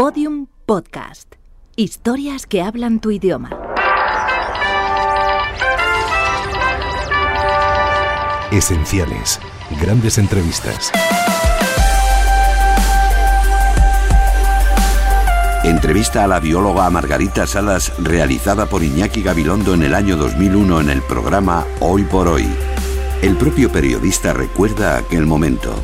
Podium Podcast. Historias que hablan tu idioma. Esenciales. Grandes entrevistas. Entrevista a la bióloga Margarita Salas realizada por Iñaki Gabilondo en el año 2001 en el programa Hoy por Hoy. El propio periodista recuerda aquel momento.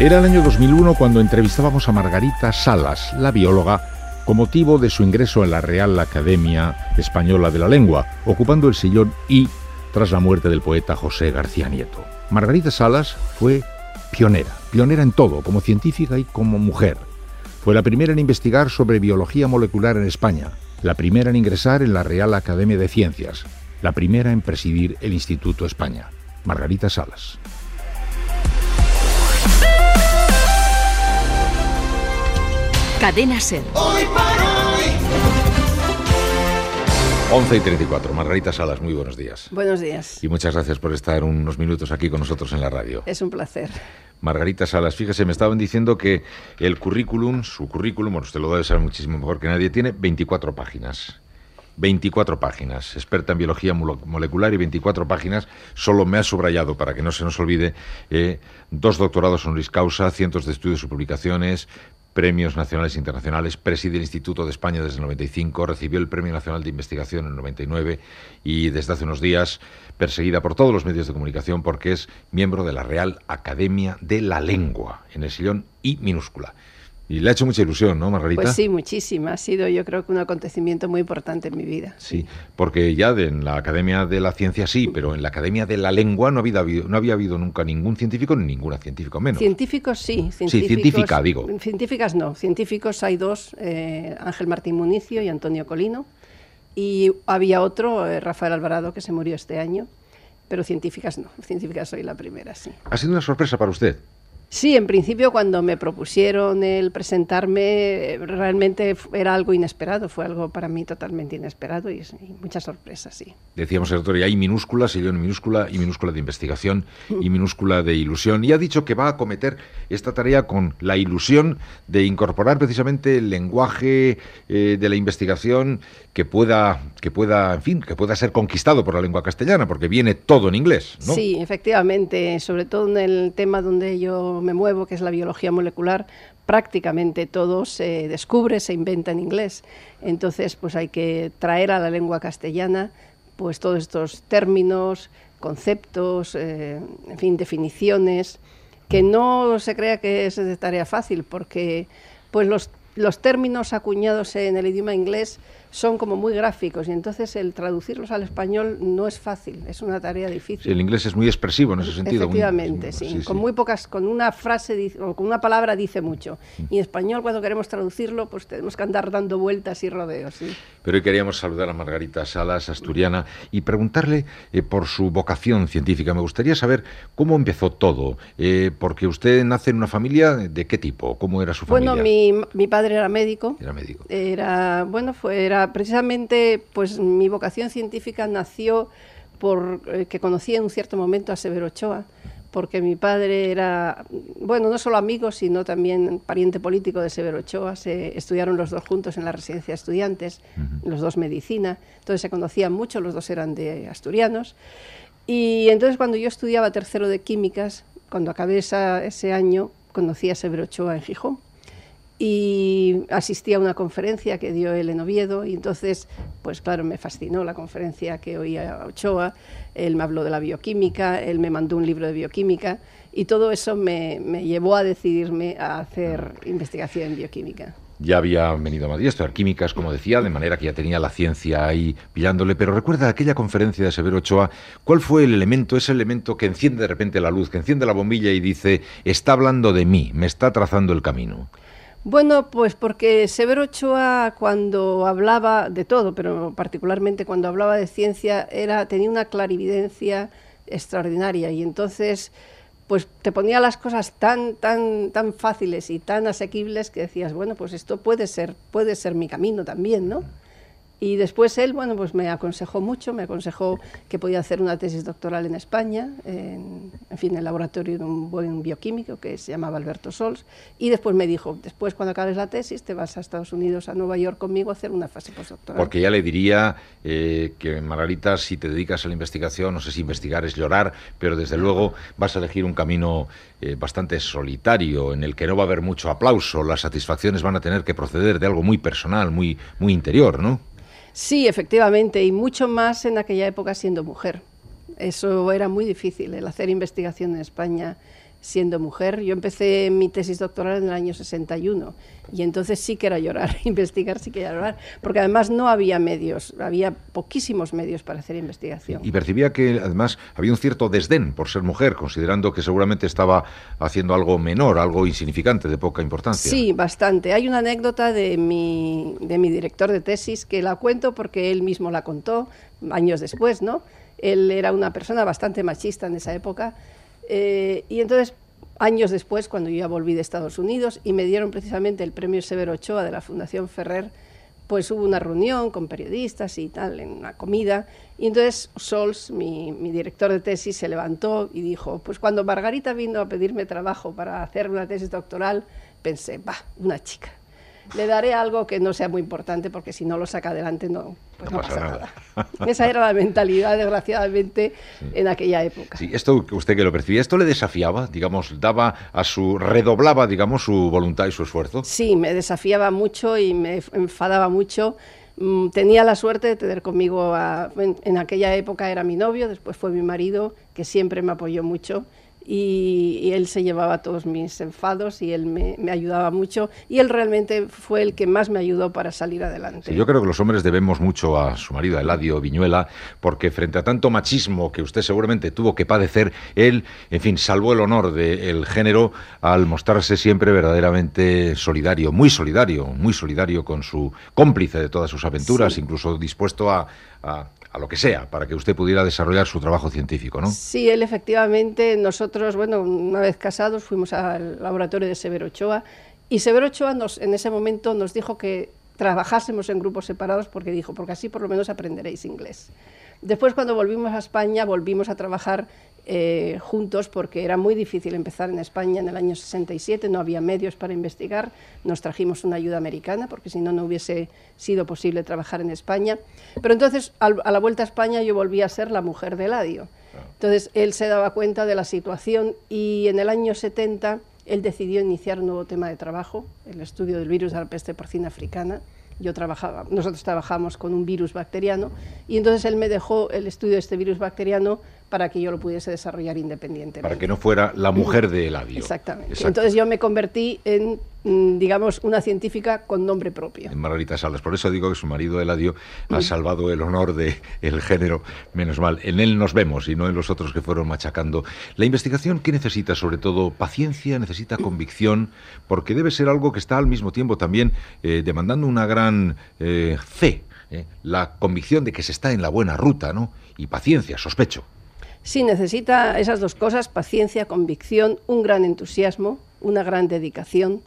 Era el año 2001 cuando entrevistábamos a Margarita Salas, la bióloga, con motivo de su ingreso en la Real Academia Española de la Lengua, ocupando el sillón I tras la muerte del poeta José García Nieto. Margarita Salas fue pionera, pionera en todo, como científica y como mujer. Fue la primera en investigar sobre biología molecular en España, la primera en ingresar en la Real Academia de Ciencias, la primera en presidir el Instituto España. Margarita Salas. Cadena Ser. Hoy por hoy. 11 y 34. Margarita Salas, muy buenos días. Buenos días. Y muchas gracias por estar unos minutos aquí con nosotros en la radio. Es un placer. Margarita Salas, fíjese, me estaban diciendo que el currículum, su currículum, bueno, usted lo debe saber muchísimo mejor que nadie, tiene 24 páginas. 24 páginas, experta en biología mole- molecular y 24 páginas. Solo me ha subrayado, para que no se nos olvide, eh, dos doctorados honoris causa, cientos de estudios y publicaciones, premios nacionales e internacionales, preside el Instituto de España desde el 95, recibió el Premio Nacional de Investigación en el 99 y desde hace unos días perseguida por todos los medios de comunicación porque es miembro de la Real Academia de la Lengua, en el sillón I minúscula. Y le ha hecho mucha ilusión, ¿no, Margarita? Pues sí, muchísima. Ha sido yo creo que un acontecimiento muy importante en mi vida. Sí, porque ya de- en la Academia de la Ciencia sí, pero en la Academia de la Lengua no había habido, no había habido nunca ningún científico ni ninguna científica menos. Científicos sí. Científicos, científica, digo. Científicas no. Científicos hay dos, eh, Ángel Martín Municio y Antonio Colino. Y había otro, eh, Rafael Alvarado, que se murió este año. Pero científicas no. Científicas soy la primera, sí. Ha sido una sorpresa para usted. Sí, en principio cuando me propusieron el presentarme, realmente era algo inesperado, fue algo para mí totalmente inesperado y, y mucha sorpresa, sí. Decíamos el otro día, hay minúscula, sillón minúscula y minúscula de investigación y minúscula de ilusión. Y ha dicho que va a acometer esta tarea con la ilusión de incorporar precisamente el lenguaje eh, de la investigación que pueda, que pueda, en fin, que pueda ser conquistado por la lengua castellana, porque viene todo en inglés, ¿no? Sí, efectivamente, sobre todo en el tema donde yo me muevo, que es la biología molecular, prácticamente todo se descubre, se inventa en inglés. Entonces, pues hay que traer a la lengua castellana pues todos estos términos, conceptos, eh, en fin, definiciones, que no se crea que es de tarea fácil, porque pues los, los términos acuñados en el idioma inglés son como muy gráficos y entonces el traducirlos al español no es fácil, es una tarea difícil. Sí, el inglés es muy expresivo en ese sentido. Efectivamente, sí. Con muy pocas, con una frase o con una palabra dice mucho. Y en español cuando queremos traducirlo, pues tenemos que andar dando vueltas y rodeos. sí. Pero hoy queríamos saludar a Margarita Salas, asturiana, y preguntarle eh, por su vocación científica. Me gustaría saber cómo empezó todo, eh, porque usted nace en una familia de qué tipo, cómo era su familia. Bueno, mi, mi padre era médico. Era médico. Era, bueno, fue, era precisamente, pues mi vocación científica nació por eh, que conocí en un cierto momento a Severo Ochoa, porque mi padre era, bueno, no solo amigo, sino también pariente político de Severo Ochoa. Se estudiaron los dos juntos en la residencia de estudiantes, los dos medicina, entonces se conocían mucho, los dos eran de asturianos. Y entonces cuando yo estudiaba tercero de químicas, cuando acabé esa- ese año, conocí a Severo Ochoa en Gijón y asistí a una conferencia que dio él en Oviedo y entonces, pues claro, me fascinó la conferencia que oía Ochoa, él me habló de la bioquímica, él me mandó un libro de bioquímica y todo eso me, me llevó a decidirme a hacer investigación en bioquímica. Ya había venido a Madrid a estudiar químicas, como decía, de manera que ya tenía la ciencia ahí pillándole. Pero recuerda aquella conferencia de Severo Ochoa, ¿cuál fue el elemento, ese elemento que enciende de repente la luz, que enciende la bombilla y dice, está hablando de mí, me está trazando el camino? Bueno, pues porque Severo Ochoa cuando hablaba de todo, pero particularmente cuando hablaba de ciencia, era, tenía una clarividencia extraordinaria y entonces pues te ponía las cosas tan, tan, tan fáciles y tan asequibles que decías, bueno, pues esto puede ser, puede ser mi camino también, ¿no? Y después él, bueno, pues me aconsejó mucho, me aconsejó que podía hacer una tesis doctoral en España, en, en fin, en el laboratorio de un buen bioquímico que se llamaba Alberto Sols, y después me dijo, después cuando acabes la tesis te vas a Estados Unidos, a Nueva York conmigo a hacer una fase postdoctoral. Porque ya le diría eh, que, Margarita, si te dedicas a la investigación, no sé si investigar es llorar, pero desde luego vas a elegir un camino eh, bastante solitario, en el que no va a haber mucho aplauso, las satisfacciones van a tener que proceder de algo muy personal, muy, muy interior, ¿no? Sí, efectivamente, y mucho más en aquella época siendo mujer. Eso era muy difícil, el hacer investigación en España siendo mujer. Yo empecé mi tesis doctoral en el año 61 y entonces sí que era llorar, investigar sí que era llorar, porque además no había medios, había poquísimos medios para hacer investigación. Y percibía que además había un cierto desdén por ser mujer, considerando que seguramente estaba haciendo algo menor, algo insignificante, de poca importancia. Sí, bastante. Hay una anécdota de mi, de mi director de tesis que la cuento porque él mismo la contó años después, ¿no? Él era una persona bastante machista en esa época eh, y entonces, años después, cuando yo ya volví de Estados Unidos y me dieron precisamente el premio Severo Ochoa de la Fundación Ferrer, pues hubo una reunión con periodistas y tal, en una comida, y entonces Sols, mi, director de tesis, se levantó y dijo, pues cuando Margarita vino a pedirme trabajo para hacer una tesis doctoral, pensé, va, una chica le daré algo que no sea muy importante porque si no lo saca adelante no, pues no, pasa, nada. Esa era la mentalidad, desgraciadamente, en aquella época. Sí, esto usted que lo percibía, ¿esto le desafiaba, digamos, daba a su, redoblaba, digamos, su voluntad y su esfuerzo? Sí, me desafiaba mucho y me enfadaba mucho. Mm, tenía la suerte de tener conmigo, en aquella época era mi novio, después fue mi marido, que siempre me apoyó mucho y, él se llevaba todos mis enfados y él me, ayudaba mucho y él realmente fue el que más me ayudó para salir adelante. yo creo que los hombres debemos mucho a su marido, Eladio Viñuela, porque frente a tanto machismo que usted seguramente tuvo que padecer, él, en fin, salvó el honor del género al mostrarse siempre verdaderamente solidario, muy solidario, muy solidario con su cómplice de todas sus aventuras, incluso dispuesto a a lo que sea, para que usted pudiera desarrollar su trabajo científico, ¿no? Sí, él efectivamente, nosotros, bueno, una vez casados fuimos al laboratorio de Severo Ochoa y Severo Ochoa nos, en ese momento nos dijo que trabajásemos en grupos separados porque dijo, porque así por lo menos aprenderéis inglés. Después, cuando volvimos a España, volvimos a trabajar eh, juntos porque era muy difícil empezar en España en el año 67, no había medios para investigar, nos trajimos una ayuda americana porque si no, no hubiese sido posible trabajar en España. Pero entonces, a la vuelta a España, yo volví a ser la mujer de Eladio. Entonces, él se daba cuenta de la situación y en el año 70 él decidió iniciar un nuevo tema de trabajo, el estudio del virus de la peste porcina africana yo trabajaba, nosotros trabajamos con un virus bacteriano y entonces él me dejó el estudio de este virus bacteriano para que yo lo pudiese desarrollar independientemente. Para que no fuera la mujer de Eladio. Exactamente. Entonces yo me convertí en, mm, digamos, una científica con nombre propio. En Margarita Salas. Por eso digo que su marido Eladio ha salvado el honor del el género, menos mal. En él nos vemos y no en los otros que fueron machacando. La investigación, ¿qué necesita? Sobre todo paciencia, necesita convicción, porque debe ser algo que está al mismo tiempo también eh, demandando una gran eh, fe. Eh, la convicción de que se está en la buena ruta, ¿no? Y paciencia, sospecho. Sí, necesita esas dos cosas, paciencia, convicción, un gran entusiasmo, una gran dedicación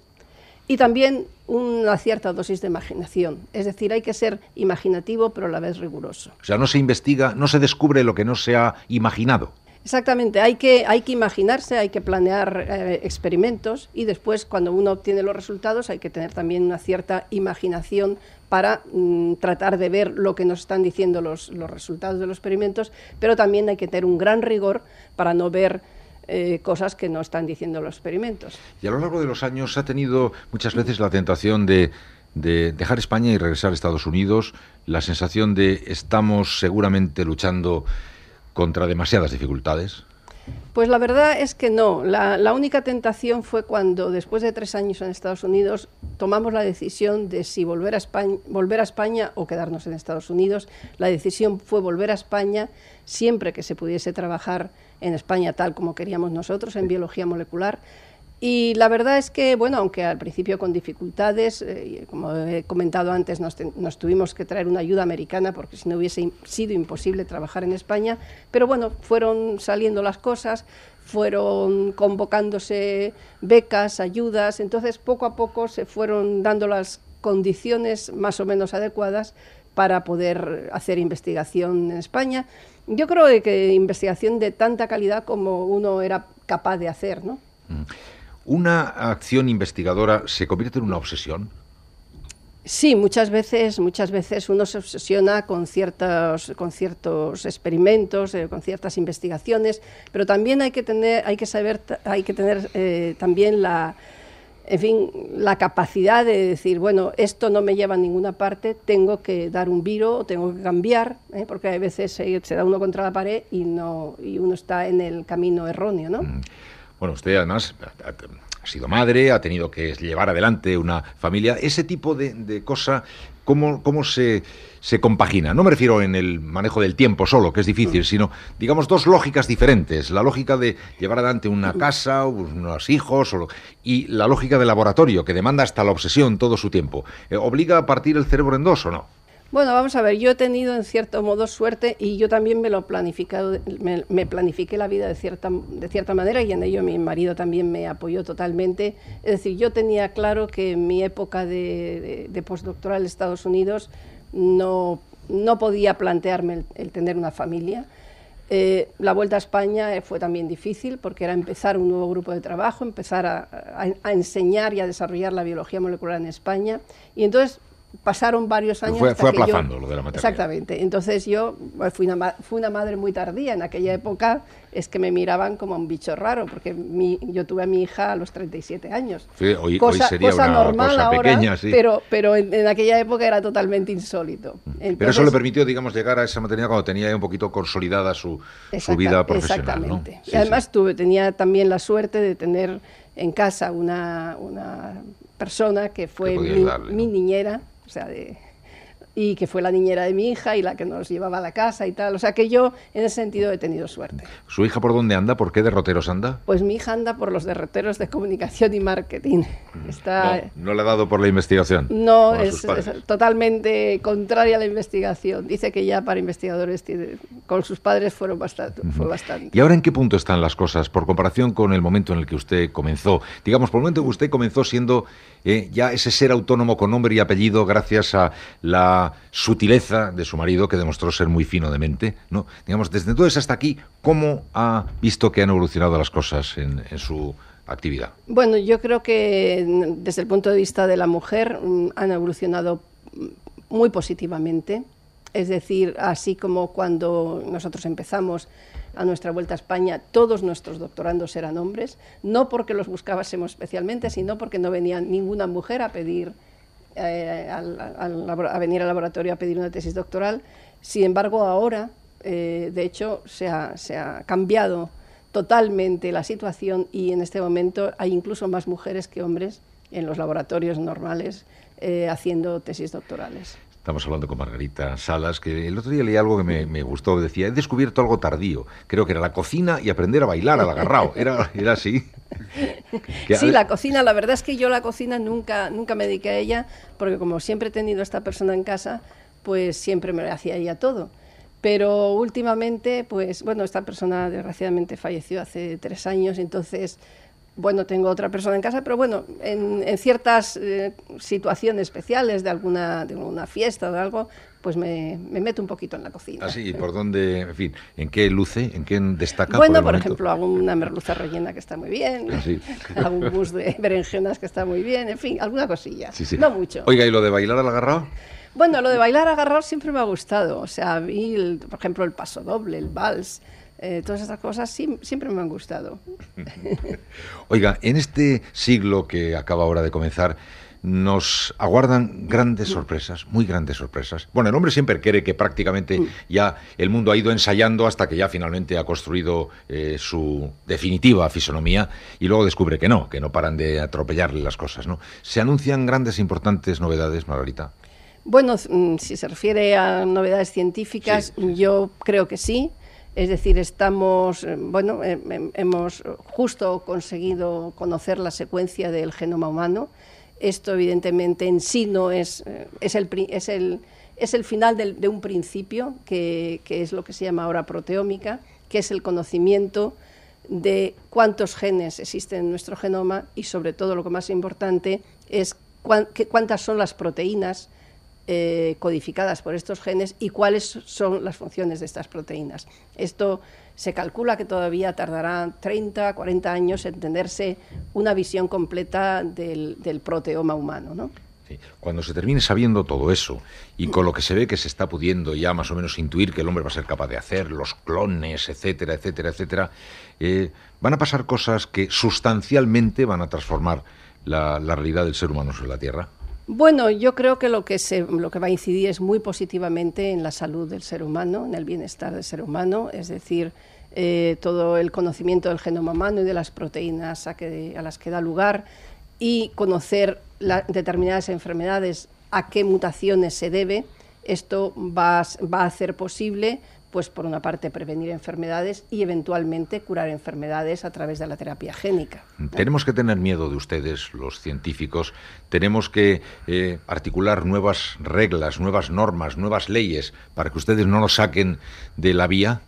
y también una cierta dosis de imaginación. Es decir, hay que ser imaginativo pero a la vez riguroso. O sea, no se investiga, no se descubre lo que no se ha imaginado. Exactamente, hay que, hay que imaginarse, hay que planear eh, experimentos y después cuando uno obtiene los resultados hay que tener también una cierta imaginación para mm, tratar de ver lo que nos están diciendo los, los, resultados de los experimentos, pero también hay que tener un gran rigor para no ver eh, cosas que no están diciendo los experimentos. Y a lo largo de los años ha tenido muchas veces la tentación de de dejar España y regresar a Estados Unidos, la sensación de estamos seguramente luchando contra demasiadas dificultades? Pues la verdad es que no. La, única tentación fue cuando, después de tres años en Estados Unidos, tomamos la decisión de si volver a, España, volver a España o quedarnos en Estados Unidos. La decisión fue volver a España siempre que se pudiese trabajar en España tal como queríamos nosotros, en biología molecular. Y la verdad es que, bueno, aunque al principio con dificultades, eh, como he comentado antes, nos, tuvimos que traer una ayuda americana porque si no hubiese sido imposible trabajar en España, pero bueno, fueron saliendo las cosas, fueron convocándose becas, ayudas, entonces poco a poco se fueron dando las condiciones más o menos adecuadas para poder hacer investigación en España. Yo creo que investigación de tanta calidad como uno era capaz de hacer, ¿no? Mm. ¿Una acción investigadora se convierte en una obsesión? Sí, muchas veces, muchas veces uno se obsesiona con ciertos, con ciertos experimentos, eh, con ciertas investigaciones, pero también hay que tener, hay que saber, hay que tener eh, también la, en fin, la capacidad de decir, bueno, esto no me lleva a ninguna parte, tengo que dar un viro, tengo que cambiar, ¿eh? porque a veces se, da uno contra la pared y no y uno está en el camino erróneo, ¿no? Mm. Bueno, usted además ha sido madre, ha tenido que llevar adelante una familia. Ese tipo de, de cosa, ¿cómo, cómo se, se, compagina? No me refiero en el manejo del tiempo solo, que es difícil, sino, digamos, dos lógicas diferentes. La lógica de llevar adelante una casa, unos hijos, y la lógica del laboratorio, que demanda hasta la obsesión todo su tiempo. Eh, ¿Obliga a partir el cerebro en dos o no? Bueno, vamos a ver, yo he tenido en cierto modo suerte y yo también me lo planificado, me, planifiqué la vida de cierta, de cierta manera y en ello mi marido también me apoyó totalmente. Es decir, yo tenía claro que en mi época de, postdoctoral en Estados Unidos no, no podía plantearme el, tener una familia. Eh, la vuelta a España fue también difícil porque era empezar un nuevo grupo de trabajo, empezar a, a enseñar y a desarrollar la biología molecular en España. Y entonces pasaron varios años. Fue, aplazando lo de la maternidad. Exactamente. Entonces yo fui una, fui una madre muy tardía. En aquella época es que me miraban como un bicho raro, porque mi, yo tuve a mi hija a los 37 años. hoy, cosa, sería una normal cosa pequeña, sí. Pero, pero en, aquella época era totalmente insólito. pero eso le permitió, digamos, llegar a esa maternidad cuando tenía un poquito consolidada su, su vida profesional. Exactamente. y además tuve, tenía también la suerte de tener en casa una, una persona que fue mi, niñera o sea, de, y que fue la niñera de mi hija y la que nos llevaba a la casa y tal. O sea que yo en ese sentido he tenido suerte. ¿Su hija por dónde anda? ¿Por qué derroteros anda? Pues mi hija anda por los derroteros de comunicación y marketing. Está... No, le ha dado por la investigación. No, es, totalmente contraria a la investigación. Dice que ya para investigadores tiene, con sus padres fueron bastante, fue bastante. ¿Y ahora en qué punto están las cosas por comparación con el momento en el que usted comenzó? Digamos, por el momento en que usted comenzó siendo eh, ya ese ser autónomo con nombre y apellido gracias a la sutileza de su marido, que demostró ser muy fino de mente, ¿no? Digamos, desde entonces hasta aquí, ¿cómo ha visto que han evolucionado las cosas en, su actividad? Bueno, yo creo que mm, desde el punto de vista de la mujer mm, han evolucionado mm, muy positivamente. Es decir, así como cuando nosotros empezamos a nuestra vuelta a España, todos nuestros doctorandos eran hombres, no porque los buscábamos especialmente, sino porque no venía ninguna mujer a pedir eh, a venir al laboratorio a pedir una tesis doctoral. Sin embargo, ahora, eh, de hecho, se ha, se ha cambiado totalmente la situación y en este momento hay incluso más mujeres que hombres en los laboratorios normales eh, haciendo tesis doctorales. Estamos hablando con Margarita Salas, que el otro día leí algo que me, gustó. Decía, he descubierto algo tardío. Creo que era la cocina y aprender a bailar al agarrado. ¿Era, era así? sí, la cocina. La verdad es que yo la cocina nunca, nunca me dediqué a ella, porque como siempre he tenido a esta persona en casa, pues siempre me hacía ella todo. Pero últimamente, pues bueno, esta persona desgraciadamente falleció hace tres años, entonces bueno, tengo otra persona en casa, pero bueno, en, ciertas eh, situaciones especiales de alguna, de una fiesta o de algo, pues me, meto un poquito en la cocina. Así, ¿y por dónde, en fin, en qué luce, en qué destaca? Bueno, por, ejemplo, hago una merluza rellena que está muy bien, ah, hago un bus de berenjenas que está muy bien, en fin, alguna cosilla, no mucho. Oiga, ¿y lo de bailar al agarrado? Bueno, lo de bailar agarrado siempre me ha gustado, o sea, a mí, por ejemplo, el paso doble, el vals, eh, todas estas cosas siempre me han gustado. Oiga, en este siglo que acaba ahora de comenzar, nos aguardan grandes sorpresas, muy grandes sorpresas. Bueno, el hombre siempre quiere que prácticamente mm. ya el mundo ha ido ensayando hasta que ya finalmente ha construido eh, su definitiva fisonomía y luego descubre que no, que no paran de atropellarle las cosas. ¿no? ¿Se anuncian grandes, importantes novedades, Margarita? Bueno, mm, si se refiere a novedades científicas, yo creo que sí. Es decir, estamos, eh, bueno, eh, em, hemos justo conseguido conocer la secuencia del genoma humano. Esto, evidentemente, en sí no es, eh, es, el, es, el, es el final de, un principio, que, que, es lo que se llama ahora proteómica, que es el conocimiento de cuántos genes existen en nuestro genoma y, sobre todo, lo que más importante es cuántas son las proteínas eh, codificadas por estos genes y cuáles son las funciones de estas proteínas. Esto se calcula que todavía tardará 30, 40 años en entenderse una visión completa del, proteoma humano. ¿no? Cuando se termine sabiendo todo eso y con lo que se ve que se está pudiendo ya más o menos intuir que el hombre va a ser capaz de hacer, los clones, etcétera, etcétera, etcétera, eh, van a pasar cosas que sustancialmente van a transformar la, la realidad del ser humano sobre la Tierra. Bueno, yo creo que lo que, se, lo que va a incidir es muy positivamente en la salud del ser humano, en el bienestar del ser humano, es decir, eh, todo el conocimiento del genoma humano y de las proteínas a, las que da lugar y conocer determinadas enfermedades, a qué mutaciones se debe, esto va a hacer posible pues por una parte prevenir enfermedades y eventualmente curar enfermedades a través de la terapia génica. Tenemos que tener miedo de ustedes, los científicos, tenemos que eh, articular nuevas reglas, nuevas normas, nuevas leyes para que ustedes no lo saquen de la vía.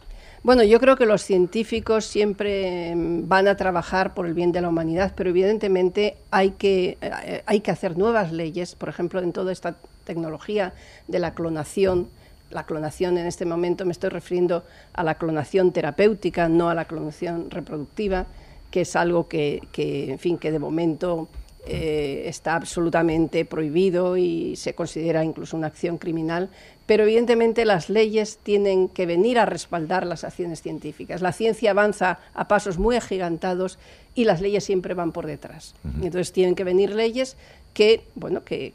Bueno, yo creo que los científicos siempre mm, van a trabajar por el bien de la humanidad, pero evidentemente hay que, eh, hay que hacer nuevas leyes, por ejemplo, en toda esta tecnología de la clonación, la clonación en este momento me estoy refiriendo a la clonación terapéutica, no a la clonación reproductiva, que es algo que, en fin, que de momento eh, está absolutamente prohibido y se considera incluso una acción criminal, pero evidentemente las leyes tienen que venir a respaldar las acciones científicas. La ciencia avanza a pasos muy agigantados y las leyes siempre van por detrás. Entonces tienen que venir leyes que, bueno, que,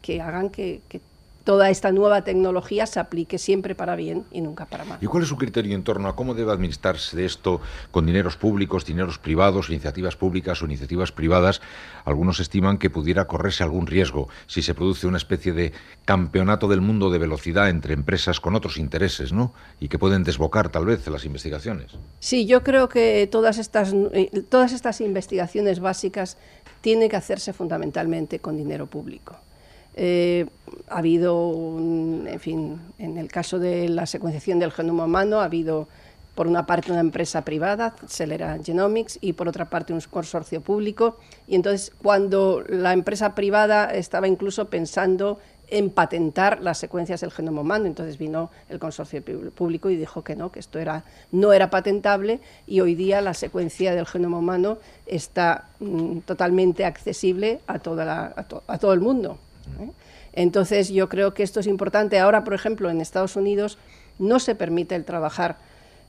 que hagan que toda esta nueva tecnología se aplique siempre para bien y nunca para mal. ¿Y cuál es su criterio en torno a cómo debe administrarse esto con dineros públicos, dineros privados, iniciativas públicas o iniciativas privadas? Algunos estiman que pudiera correrse algún riesgo si se produce una especie de campeonato del mundo de velocidad entre empresas con otros intereses, ¿no? Y que pueden desbocar tal vez las investigaciones. Sí, yo creo que todas estas, eh, todas estas investigaciones básicas tienen que hacerse fundamentalmente con dinero público. Eh, ha habido, en fin, en el caso de la secuenciación del genoma humano, ha habido por una parte una empresa privada, Celera Genomics, y por otra parte un consorcio público. Y entonces, cuando la empresa privada estaba incluso pensando en patentar las secuencias del genoma humano, entonces vino el consorcio público y dijo que no, que esto era, no era patentable y hoy día la secuencia del genoma humano está mm, totalmente accesible a, toda a todo el mundo. ¿Eh? Entonces yo creo que esto es importante. Ahora, por ejemplo, en Estados Unidos no se permite el trabajar,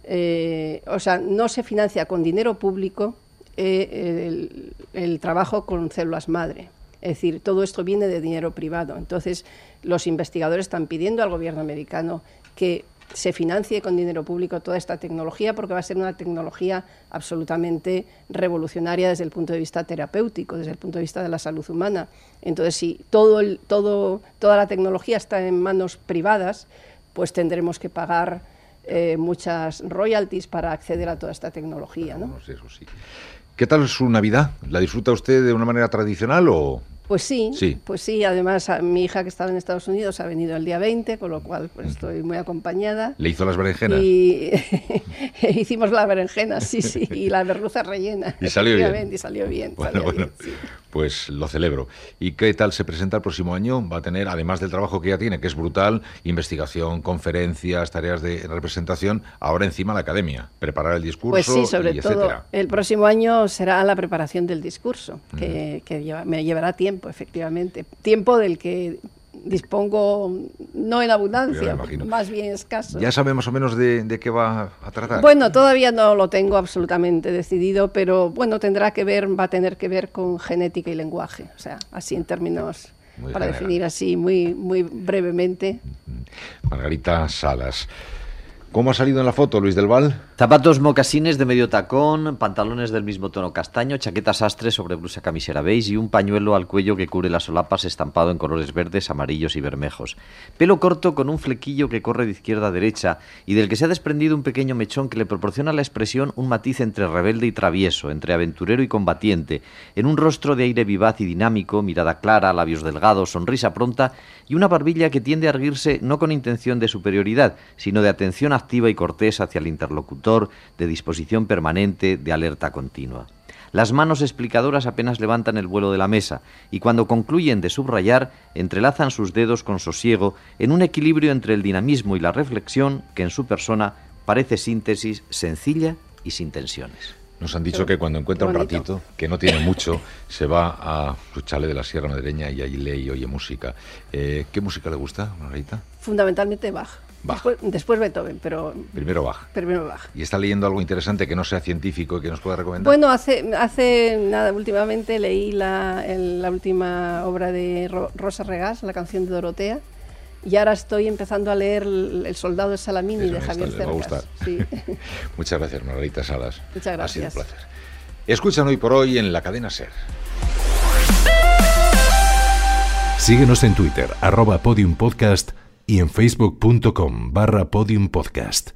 eh, o sea, no se financia con dinero público eh, el, trabajo con células madre. Es decir, todo esto viene de dinero privado. Entonces, los investigadores están pidiendo al gobierno americano que se financie con dinero público toda esta tecnología porque va a ser una tecnología absolutamente revolucionaria desde el punto de vista terapéutico, desde el punto de vista de la salud humana. Entonces, si todo todo, toda la tecnología está en manos privadas, pues tendremos que pagar eh, muchas royalties para acceder a toda esta tecnología. ¿no? Eso sí. ¿Qué tal su Navidad? ¿La disfruta usted de una manera tradicional o...? Pues sí, pues sí. Además, mi hija que estaba en Estados Unidos ha venido el día 20, con lo cual pues, estoy muy acompañada. ¿Le hizo las berenjenas? Y hicimos las berenjenas, sí, sí, y la merluza rellena. Y salió bien. Y salió bien. Bueno, bueno, pues lo celebro. ¿Y qué tal se presenta el próximo año? Va a tener, además del trabajo que ya tiene, que es brutal, investigación, conferencias, tareas de representación, ahora encima la academia, preparar el discurso, Pues sí, sobre todo, el próximo año será la preparación del discurso, que, me llevará tiempo efectivamente. Tiempo del que dispongo no en abundancia, más bien escaso. ¿Ya sabe más o menos de, qué va a tratar? Bueno, todavía no lo tengo absolutamente decidido, pero bueno, tendrá que ver, va a tener que ver con genética y lenguaje, o sea, así en términos, para definir así muy, muy brevemente. Margarita Salas. ¿Cómo ha salido en la foto, Luis del Val? Zapatos mocasines de medio tacón, pantalones del mismo tono castaño, chaqueta sastre sobre blusa camisera beige y un pañuelo al cuello que cubre las solapas estampado en colores verdes, amarillos y bermejos. Pelo corto con un flequillo que corre de izquierda a derecha y del que se ha desprendido un pequeño mechón que le proporciona a la expresión un matiz entre rebelde y travieso, entre aventurero y combatiente, en un rostro de aire vivaz y dinámico, mirada clara, labios delgados, sonrisa pronta y una barbilla que tiende a erguirse no con intención de superioridad, sino de atención activa y cortés hacia el interlocutor, de disposición permanente, de alerta continua. Las manos explicadoras apenas levantan el vuelo de la mesa y cuando concluyen de subrayar, entrelazan sus dedos con sosiego en un equilibrio entre el dinamismo y la reflexión que en su persona parece síntesis sencilla y sin tensiones. Nos han dicho que cuando encuentra un ratito, que no tiene mucho, se va a su chale de la Sierra Madreña y allí lee y oye música. Eh, ¿Qué música le gusta, Margarita? Fundamentalmente Bach. Bach. Después, Beethoven, pero... Primero Bach. Primero Bach. ¿Y está leyendo algo interesante que no sea científico y que nos pueda recomendar? Bueno, hace, hace nada, últimamente leí la, la última obra de Rosa Regás, la canción de Dorotea, y ahora estoy empezando a leer El soldado de Salamini de Javier Cercas. Sí. Muchas gracias, Margarita Salas. Muchas gracias. Ha sido un placer. Escuchan hoy por hoy en la cadena Ser. Síguenos en Twitter, arroba podiumpodcast y en facebook.com barra podiumpodcast.